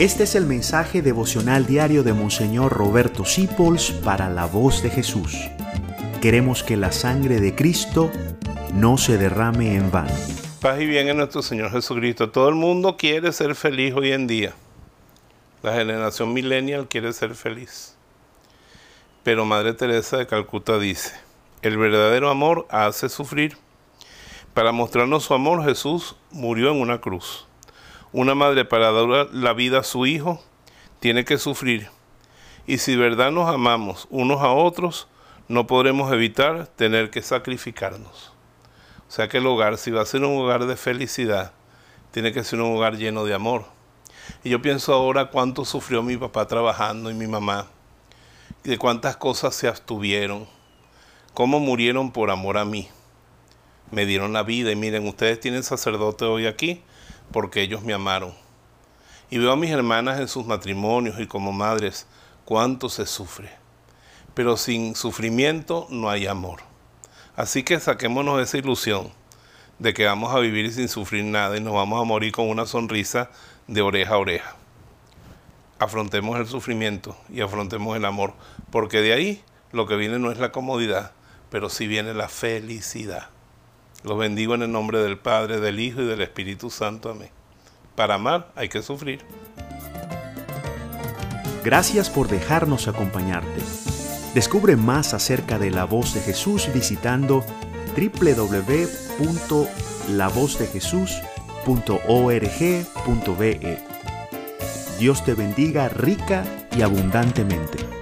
Este es el mensaje devocional diario de Monseñor Roberto Sipols para la voz de Jesús. Queremos que la sangre de Cristo no se derrame en vano. Paz y bien en nuestro Señor Jesucristo. Todo el mundo quiere ser feliz hoy en día. La generación millennial quiere ser feliz. Pero Madre Teresa de Calcuta dice, el verdadero amor hace sufrir. Para mostrarnos su amor, Jesús murió en una cruz. Una madre para dar la vida a su hijo tiene que sufrir. Y si verdad nos amamos unos a otros, no podremos evitar tener que sacrificarnos. O sea que el hogar, si va a ser un hogar de felicidad, tiene que ser un hogar lleno de amor. Y yo pienso ahora cuánto sufrió mi papá trabajando y mi mamá, de cuántas cosas se abstuvieron, cómo murieron por amor a mí. Me dieron la vida y miren, ustedes tienen sacerdote hoy aquí porque ellos me amaron. Y veo a mis hermanas en sus matrimonios y como madres cuánto se sufre. Pero sin sufrimiento no hay amor. Así que saquémonos esa ilusión de que vamos a vivir sin sufrir nada y nos vamos a morir con una sonrisa de oreja a oreja. Afrontemos el sufrimiento y afrontemos el amor, porque de ahí lo que viene no es la comodidad, pero sí viene la felicidad. Los bendigo en el nombre del Padre, del Hijo y del Espíritu Santo. Amén. Para amar hay que sufrir. Gracias por dejarnos acompañarte. Descubre más acerca de la voz de Jesús visitando www.lavozdejesús.org.be. Dios te bendiga rica y abundantemente.